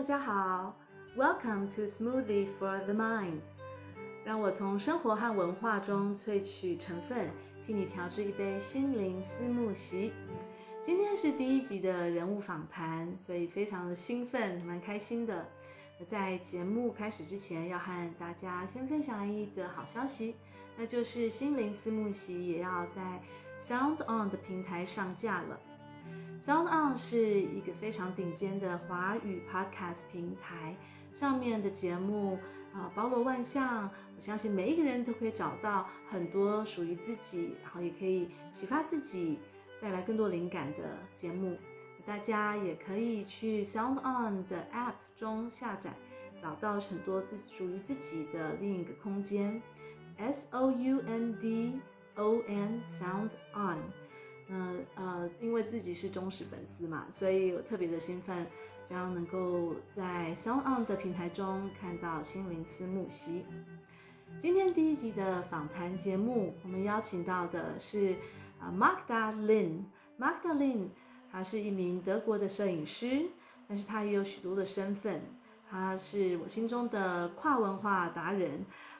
大家好，Welcome to Smoothie for the Mind。让我从生活和文化中萃取成分，替你调制一杯心灵思慕席。今天是第一集的人物访谈，所以非常的兴奋，蛮开心的。在节目开始之前，要和大家先分享一则好消息，那就是心灵思慕席也要在 Sound On 的平台上架了。Sound On 是一个非常顶尖的华语 Podcast 平台，上面的节目啊包罗万象，我相信每一个人都可以找到很多属于自己，然后也可以启发自己，带来更多灵感的节目。大家也可以去 Sound On 的 App 中下载，找到很多自属于自己的另一个空间。S O U N D O N Sound On。那呃，因为自己是忠实粉丝嘛，所以我特别的兴奋，将能够在 Sound On 的平台中看到心灵思慕西。今天第一集的访谈节目，我们邀请到的是啊 m a g d a l i n m a g d a l i n 他是一名德国的摄影师，但是他也有许多的身份。他是我心中的跨文化达人，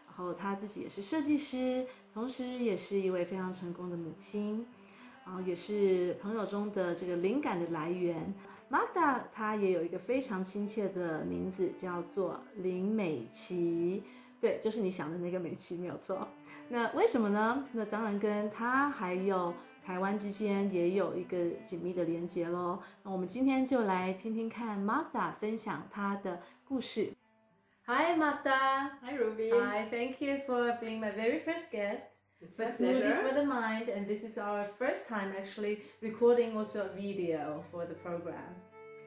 然后他自己也是设计师，同时也是一位非常成功的母亲。然后也是朋友中的这个灵感的来源。Magda 她也有一个非常亲切的名字，叫做林美琪。对，就是你想的那个美琪，没有错。那为什么呢？那当然跟她还有台湾之间也有一个紧密的连接喽。那我们今天就来听听看 Magda 分享她的故事。Hi Magda. Hi Ruby. Hi, thank you for being my very first guest. It's for Smoothie for the Mind, and this is our first time actually recording also a video for the program.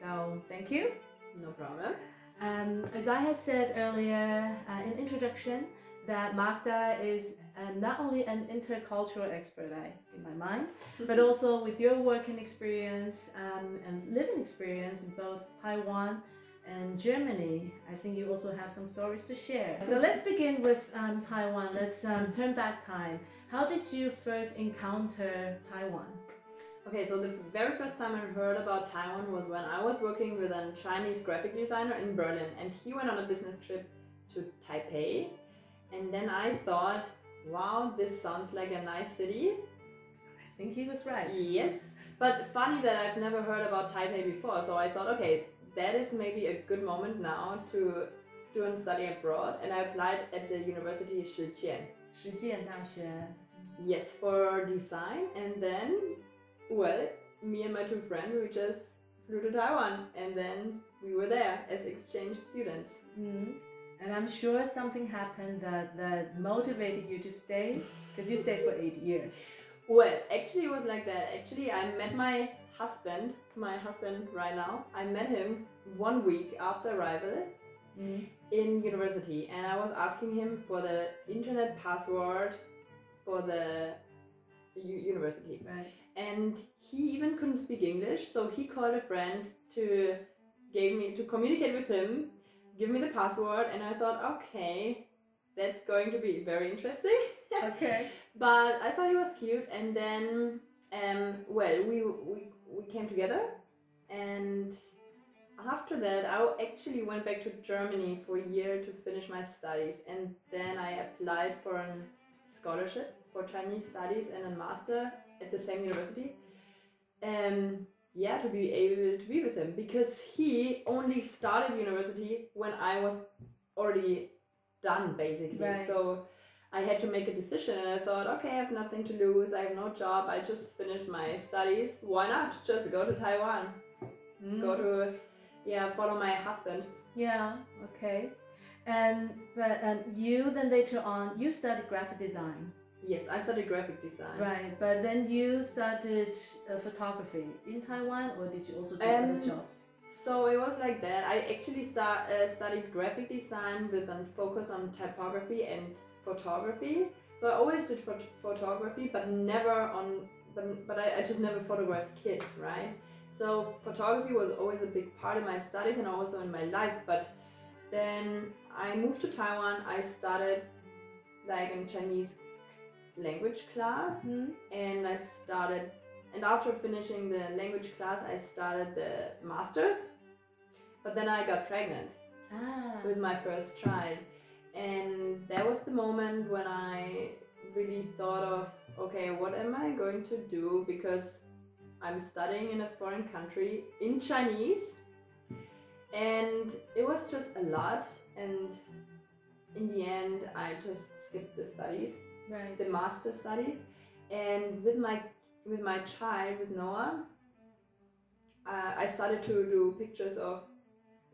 So thank you. No problem. Um, as I had said earlier uh, in introduction, that Magda is um, not only an intercultural expert, I, in my mind, but also with your working experience um, and living experience in both Taiwan and Germany, I think you also have some stories to share. So let's begin with um, Taiwan. Let's um, turn back time. How did you first encounter Taiwan? Okay, so the very first time I heard about Taiwan was when I was working with a Chinese graphic designer in Berlin, and he went on a business trip to Taipei. And then I thought, wow, this sounds like a nice city. I think he was right. Yes, but funny that I've never heard about Taipei before, so I thought, okay, that is maybe a good moment now to do and study abroad. And I applied at the University of Shijian. Shijian Yes, for design. And then, well, me and my two friends, we just flew to Taiwan, and then we were there as exchange students. Mm -hmm. And I'm sure something happened that, that motivated you to stay because you stayed for eight years. Well, actually, it was like that. Actually, I met my husband, my husband right now. I met him one week after arrival Mm. in university, and I was asking him for the internet password for the university. Right. and he even couldn't speak English, so he called a friend to gave me to communicate with him, give me the password, and I thought, okay, that's going to be very interesting. Okay. but I thought he was cute, and then um, well, we we we came together, and after that, I actually went back to Germany for a year to finish my studies, and then I applied for a scholarship for Chinese studies and a master at the same university. Um, yeah, to be able to be with him because he only started university when I was already done, basically. Right. So I had to make a decision, and I thought, okay, I have nothing to lose. I have no job. I just finished my studies. Why not just go to Taiwan? Mm. Go to, yeah, follow my husband. Yeah. Okay. And but um, you then later on you studied graphic design, Yes, I studied graphic design. right? But then you started uh, photography in Taiwan, or did you also do other Um, jobs? So it was like that. I actually start, uh, studied graphic design with a focus on typography and photography. So I always did phot- photography, but never on, but, but I, I just never photographed kids, right? So photography was always a big part of my studies and also in my life. But then I moved to Taiwan. I started like in Chinese language class Hmm? and I started and after finishing the language class I started the masters but then I got pregnant Ah. with my first child. And that was the moment when I really thought of okay, what am I going to do? Because I'm studying in a foreign country in Chinese. And it was just a lot. And in the end, I just skipped the studies, Right. the master studies. And with my with my child, with Noah, uh, I started to do pictures of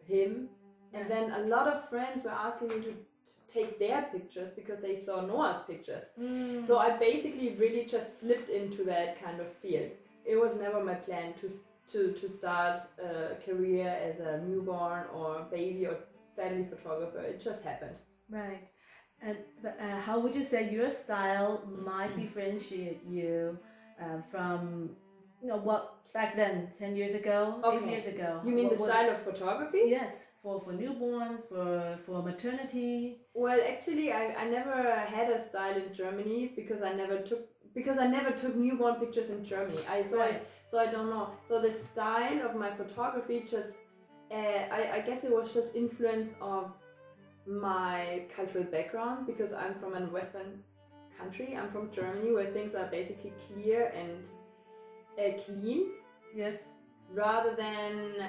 him and then a lot of friends were asking me to take their pictures because they saw Noah's pictures. Mm. So I basically really just slipped into that kind of field. It was never my plan to to to start a career as a newborn or baby or family photographer. It just happened. Right. And but, uh, how would you say your style might differentiate you uh, from, you know, what back then, 10 years ago, 8 years ago? You mean the was- style of photography? Yes, for, for newborn, for, for maternity. Well, actually, I, I never had a style in Germany because I never took because I never took newborn pictures in Germany. I so I so I don't know. So the style of my photography just uh, I I guess it was just influence of my cultural background because I'm from a Western country. I'm from Germany where things are basically clear and uh, clean Yes. rather than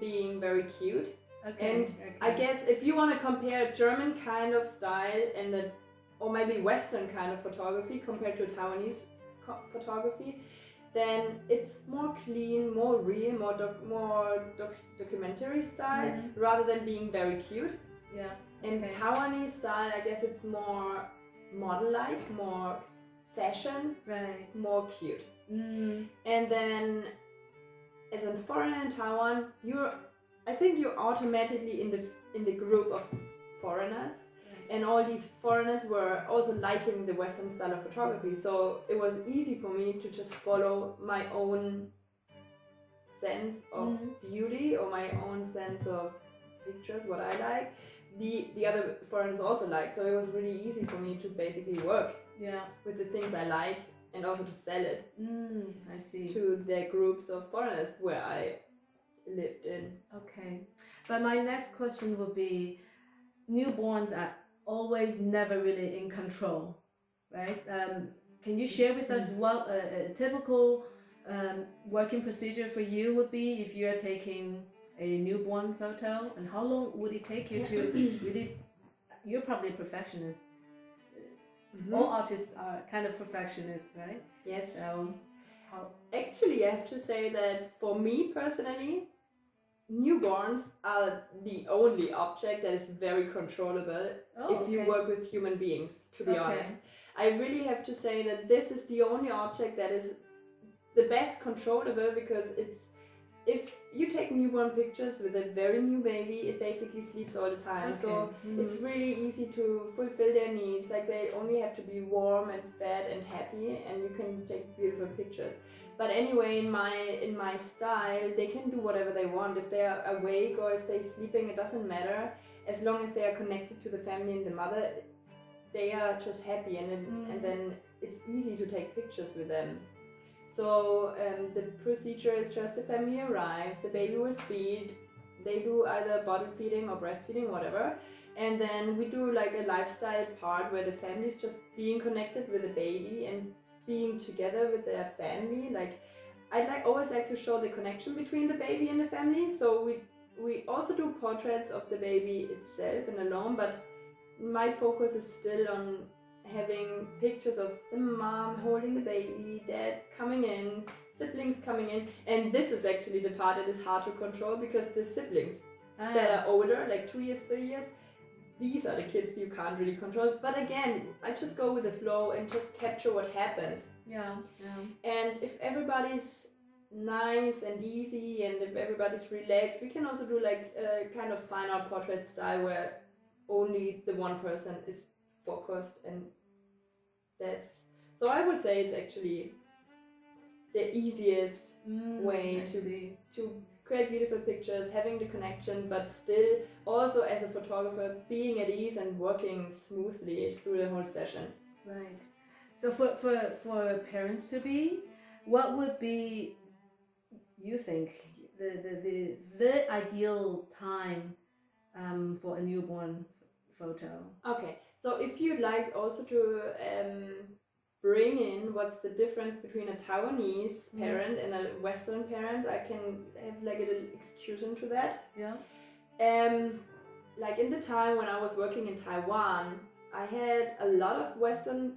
being very cute. Okay. And okay. I guess if you want to compare German kind of style and a, or maybe Western kind of photography compared to Taiwanese photography, then it's more clean, more real, more doc, more doc, documentary style Mhm. rather than being very cute. Yeah. And Okay. Taiwanese style, I guess it's more model-like, more fashion, Right. more cute. Mm. And then, as a foreigner in Taiwan, you're, I think you're automatically in the in the group of foreigners, and all these foreigners were also liking the Western style of photography. So it was easy for me to just follow my own sense of Mhm. beauty or my own sense of pictures, what I like. The the other foreigners also liked, so it was really easy for me to basically work Yeah. with the things I like and also to sell it Mm. I see. to the groups of foreigners where I lived in. Okay. But my next question would be newborns are always never really in control, right? Um, can you share with us what a, a typical um, working procedure for you would be if you're taking a newborn photo? And how long would it take you to really? You're probably a perfectionist. All artists are kind of perfectionists, right? Yes. So, how? Actually, I have to say that for me personally, newborns are the only object that is very controllable Oh, if you okay. work with human beings, to be Okay. honest. I really have to say that this is the only object that is the best controllable because it's if you take newborn pictures with a very new baby, it basically sleeps all the time. So Okay. it's really easy to fulfill their needs. Like they only have to be warm and fed and happy, and you can take beautiful pictures. But anyway, in my in my style, they can do whatever they want. If they are awake or if they're sleeping, it doesn't matter. As long as they are connected to the family and the mother, they are just happy, and then, Mm. and then it's easy to take pictures with them. So um, the procedure is just the family arrives, the baby will feed, they do either bottle feeding or breastfeeding, whatever. And then we do like a lifestyle part where the family is just being connected with the baby and being together with their family. Like I'd like always like to show the connection between the baby and the family. So we we also do portraits of the baby itself and alone, but my focus is still on having pictures of the mom holding the baby, dad coming in, siblings coming in, and this is actually the part that is hard to control because the siblings Ah, that are older, like two years, three years, these are the kids you can't really control. But again, I just go with the flow and just capture what happens. yeah, yeah. And if everybody's nice and easy, and if everybody's relaxed, we can also do like a kind of fine art portrait style where only the one person is focused, and that's so. I would say it's actually the easiest Mm, way I to- see. to create beautiful pictures, having the connection, but still also as a photographer being at ease and working smoothly through the whole session. Right. So for for for parents to be, what would be you think the the the, the ideal time um, for a newborn photo? Okay, so if you'd like also to um, bring in what's the difference between a Taiwanese Mm. parent and a Western parent, I can have like a little excursion to that. Yeah. Um, like in the time when I was working in Taiwan, I had a lot of Western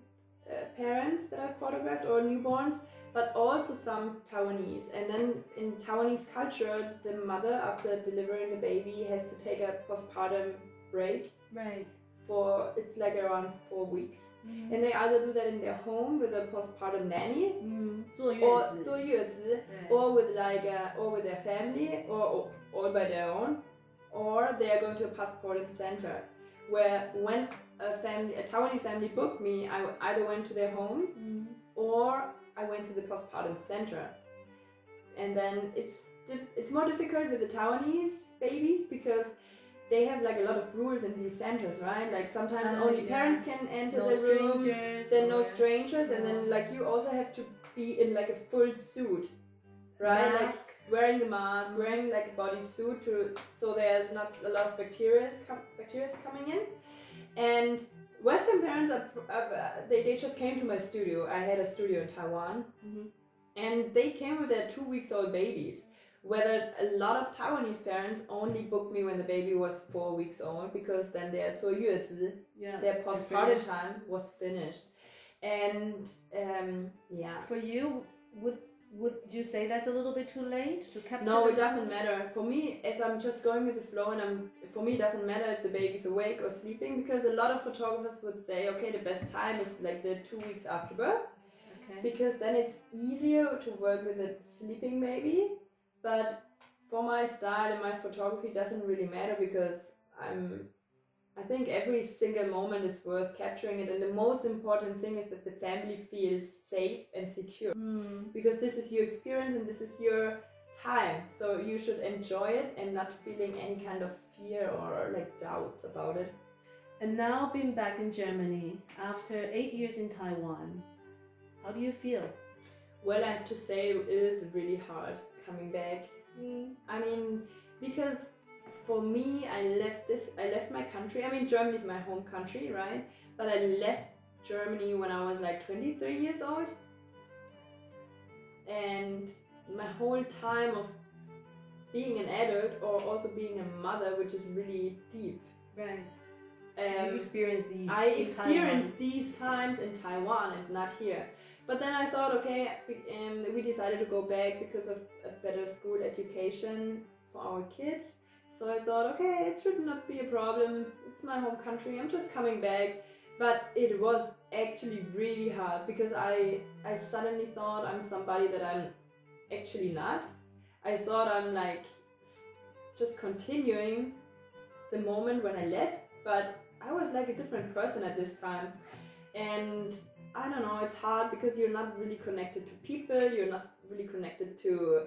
uh, parents that I photographed or newborns, but also some Taiwanese. And then in Taiwanese culture, the mother, after delivering the baby, has to take a postpartum break Right for it's like around four weeks, mm. and they either do that in their home with a postpartum nanny, mm. or or with like a, or with their family or, all by their own, or they are going to a postpartum center, where when a family a Taiwanese family booked me, I either went to their home mm. or I went to the postpartum center, and then it's it's more difficult with the Taiwanese babies because they have like a lot of rules in these centers right like sometimes Ah, only yeah. parents can enter no the room strangers. then no or- strangers and Yeah. then like you also have to be in like a full suit right like Mask. wearing the mask Mhm. wearing like a bodysuit to so there's not a lot of bacteria com- bacteria coming in and western parents are, uh, they, they just came to my studio i had a studio in taiwan Mhm. and they came with their two weeks old babies whether a lot of taiwanese parents only booked me when the baby was four weeks old because then their 坐月子 Yeah. their they're postpartum finished. time was finished and um, yeah For you, would would you say that's a little bit too late to capture? no the it doesn't balance? matter for me as i'm just going with the flow and i'm for me it doesn't matter if the baby's awake or sleeping because a lot of photographers would say okay the best time is like the two weeks after birth Okay. because then it's easier to work with a sleeping baby but for my style and my photography it doesn't really matter because i'm i think every single moment is worth capturing it. And the most important thing is that the family feels safe and secure. Mm. because this is your experience and this is your time. So you should enjoy it and not feeling any kind of fear or like doubts about it. And now being back in Germany after eight years in Taiwan, how do you feel? well i have to say it is really hard coming back I mean, because for me, I left this, I left my country. I mean, Germany is my home country, right? But I left Germany when I was like 23 years old. And my whole time of being an adult or also being a mother, which is really deep. Right. Um, you experienced these. I experienced these times in Taiwan and not here. But then I thought, okay, um, we decided to go back because of a better school education for our kids. So I thought, okay, it should not be a problem. It's my home country. I'm just coming back. But it was actually really hard because I I suddenly thought I'm somebody that I'm actually not. I thought I'm like just continuing the moment when I left, but I was like a different person at this time. And I don't know, it's hard because you're not really connected to people, you're not really connected to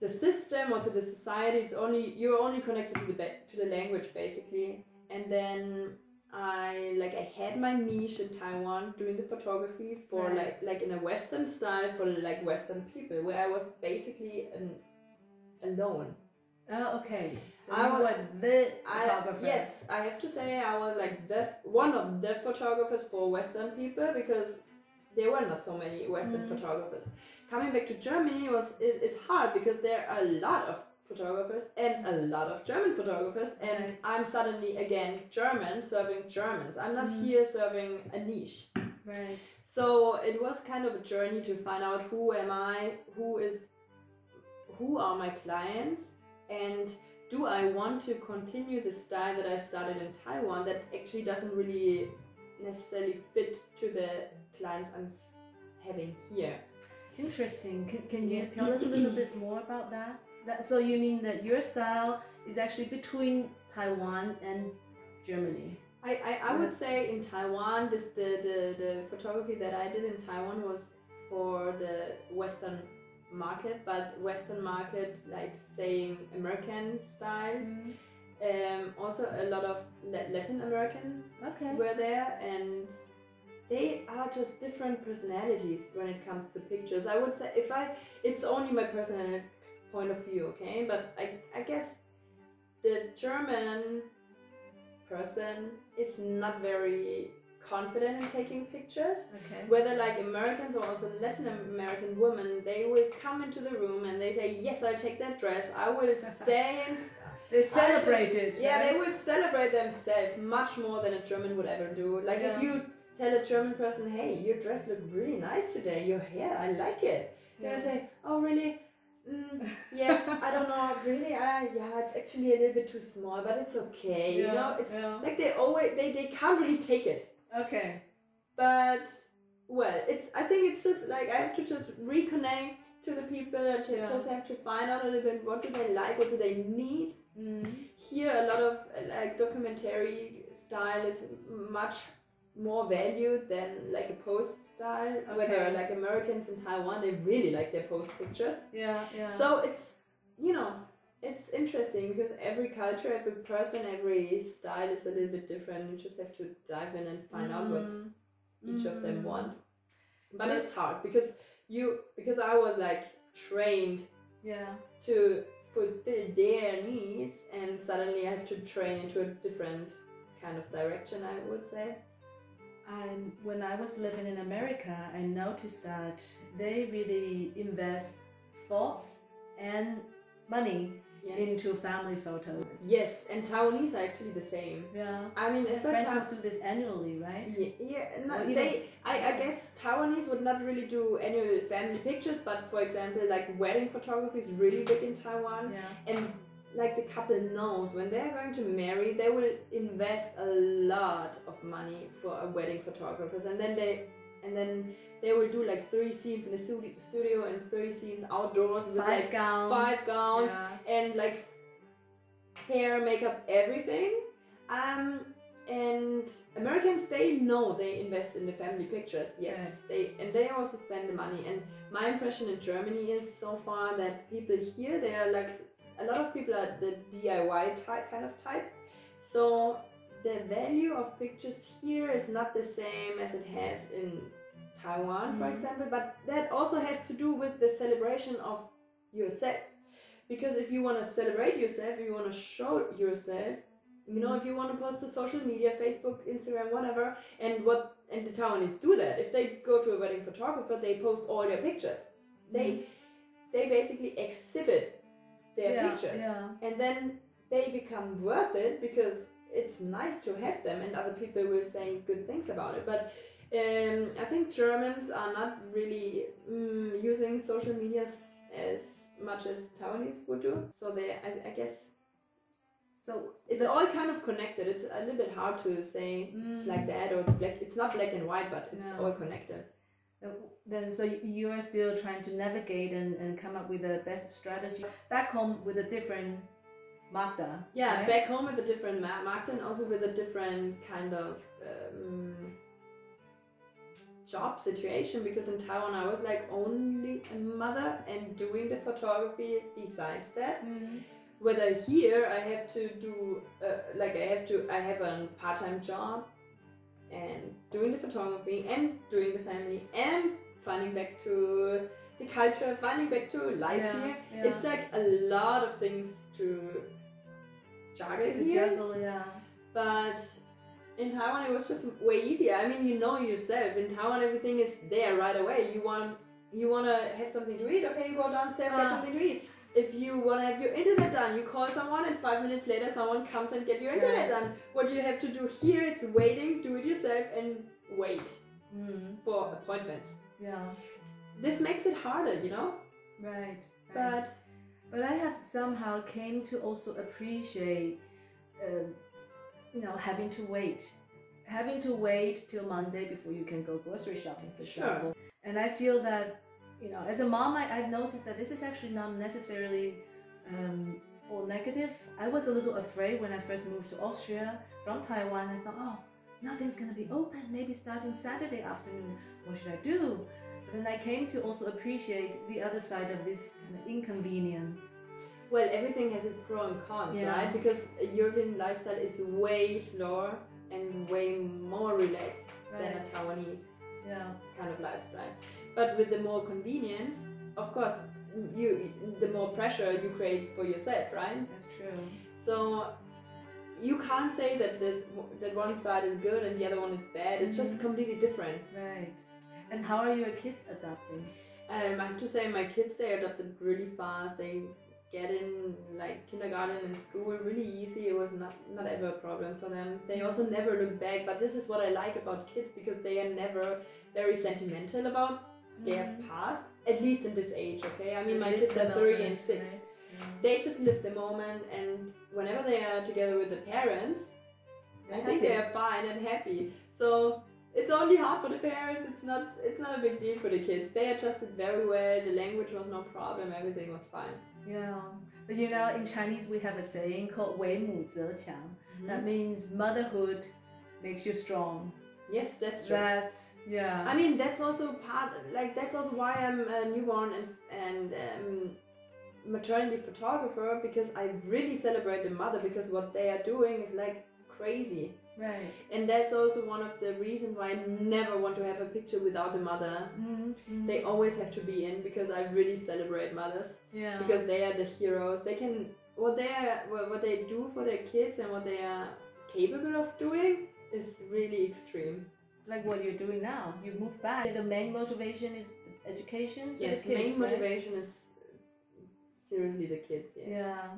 the system or to the society. It's only you're only connected to the to the language basically. And then I like I had my niche in Taiwan doing the photography for Right. like like in a western style for like western people where I was basically an alone. Oh, okay. So I you wa- were the I, photographer. yes, I have to say I was like the one of the photographers for Western people because there were not so many Western Mm. photographers. Coming back to Germany was it, it's hard because there are a lot of photographers and a lot of German photographers, and Right. I'm suddenly again German serving Germans. I'm not Mm. here serving a niche. Right. So it was kind of a journey to find out who am I, who is, who are my clients, and do I want to continue the style that I started in Taiwan that actually doesn't really necessarily fit to the clients I'm having here. Interesting. Can, can you tell us a little bit more about that? that? So you mean that your style is actually between Taiwan and Germany? I, I, I would say in Taiwan, this the, the, the photography that I did in Taiwan was for the Western market, but Western market like saying American style. Um, also a lot of Latin American Okay. were there, and they are just different personalities when it comes to pictures. I would say if I, it's only my personal point of view, okay? But I, I guess the German person is not very confident in taking pictures. Okay. Whether like Americans or also Latin American women, they will come into the room and they say, "Yes, I'll take that dress. I will stay in." They celebrate it. Yeah, right? they will celebrate themselves much more than a German would ever do. Like Yeah. if you tell a German person, "Hey, your dress looked really nice today. Your hair, I like it," they'll say, "Oh, really?" Mm, yes, I don't know. Really, uh, yeah, it's actually a little bit too small, but it's okay. You know, it's yeah. like they always they, they can't really take it Okay. but well it's i think it's just like i have to just reconnect to the people I Yeah. just have to find out a little bit what do they like what do they need Mm. here a lot of like documentary style is much more valued than like a post style whether like americans in taiwan they really like their post pictures Yeah, yeah. so it's you know it's interesting because every culture every person every style is a little bit different you just have to dive in and find out what Mm. each of them Mm. want but So- it's hard because you because i was like trained Yeah. to fulfill their needs and suddenly i have to train into a different kind of direction i would say And when I was living in America, I noticed that they really invest thoughts and money yes into family photos. yes and taiwanese are actually the same Yeah. i mean if Ta- would do this annually, right? yeah, yeah no, even- they I, I guess taiwanese would not really do annual family pictures but for example like wedding photography is really big in taiwan Yeah. and like the couple knows when they're going to marry they will invest a lot of money for a wedding photographers and then they and then they will do like three scenes in the studio and three scenes outdoors with Five like gowns. five gowns Yeah. and like hair makeup everything um and americans they know they invest in the family pictures yes Right. they and they also spend the money and my impression in germany is so far that people here they are like a lot of people are the diy type kind of type. So the value of pictures here is not the same as it has in taiwan for Mhm. example but that also has to do with the celebration of yourself. Because if you want to celebrate yourself if you want to show yourself you know if you want to post to social media facebook instagram whatever and what and the taiwanese do that if they go to a wedding photographer they post all their pictures. They they basically exhibit their yeah, pictures Yeah. and then they become worth it because it's nice to have them and other people will say good things about it but um, i think germans are not really mm, using social media s- as much as taiwanese would do so they i, I guess So it's all kind of connected it's a little bit hard to say it's Mm. like that or it's black it's not black and white but it's No. all connected Then, so you are still trying to navigate and, and come up with the best strategy back home with a different Magda. yeah right? back home with a different ma- market and also with a different kind of um, job situation because in taiwan i was like only a mother and doing the photography besides that Mhm. whether here i have to do uh, like i have to i have a part-time job and doing the photography and doing the family and finding back to the culture finding back to life Yeah, here yeah. it's like a lot of things to juggle to here juggle, yeah. but in Taiwan it was just way easier. I mean, you know yourself. In Taiwan, everything is there right away. You want you want to have something to eat. Okay, you go downstairs, get Ah. something to eat. If you want to have your internet done, you call someone, and five minutes later, someone comes and get your internet Right. done. What you have to do here is waiting, do it yourself, and wait Mm, for appointments. yeah. This makes it harder, you know. Right. right. But But I have somehow came to also appreciate, um, you know, having to wait, having to wait till Monday before you can go grocery shopping, for Sure. example. And I feel that, you know, as a mom, I, I've noticed that this is actually not necessarily um, all negative. I was a little afraid when I first moved to Austria from Taiwan. I thought, oh, nothing's gonna be open. Maybe starting Saturday afternoon. What should I do? But then I came to also appreciate the other side of this kind of inconvenience. well, everything has its pros and cons, Yeah. right? Because a European lifestyle is way slower and way more relaxed than a Taiwanese Yeah. kind of lifestyle. But with the more convenience, of course, you the more pressure you create for yourself, right? That's true. So you can't say that the, that one side is good and the other one is bad. It's just Mhm. completely different. Right. And how are your kids adapting? Um, I have to say, my kids they adapted really fast. They get in like kindergarten and school really easy. It was not not ever a problem for them. They also never look back. But this is what I like about kids because they are never very sentimental about their Mhm. past. At least in this age, okay. I mean, my kids are three and six. right? Yeah. They just live the moment, and whenever they are together with the parents, I think they are fine and happy. So it's only hard for the parents. It's not it's not a big deal for the kids. They adjusted very well. The language was no problem. Everything was fine. Yeah, but you know, in Chinese we have a saying called "wei mu zhe qiang." Mm-hmm. That means motherhood makes you strong. Yes, that's true. That yeah. I mean, that's also part. Like that's also why I'm a newborn and and um, maternity photographer because I really celebrate the mother because what they are doing is like crazy right. And that's also one of the reasons why I never want to have a picture without the mother. Mm-hmm. They always have to be in because I really celebrate mothers yeah. because they are the heroes. They can what they are what what they do for their kids and what they are capable of doing is really extreme. like what you're doing now, you move back. The main motivation is education. Yes, the kids, main right? motivation is seriously the kids. Yes. Yeah.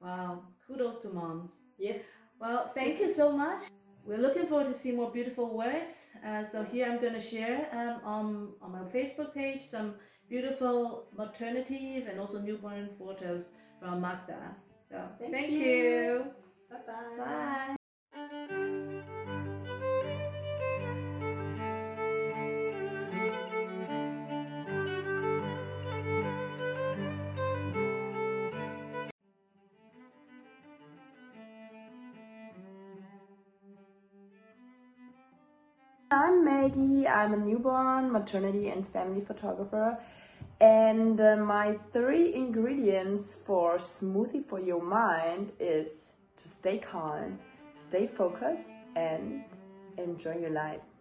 Wow. Kudos to moms. Yes. Well, thank you so much. We're looking forward to see more beautiful works. Uh, so here I'm going to share um, on on my Facebook page some beautiful maternity and also newborn photos from Magda. So Thank thank, you. you. Bye bye. Bye. Maggie. I'm a newborn maternity and family photographer. And uh, my three ingredients for smoothie for your mind is to stay calm, stay focused, and enjoy your life.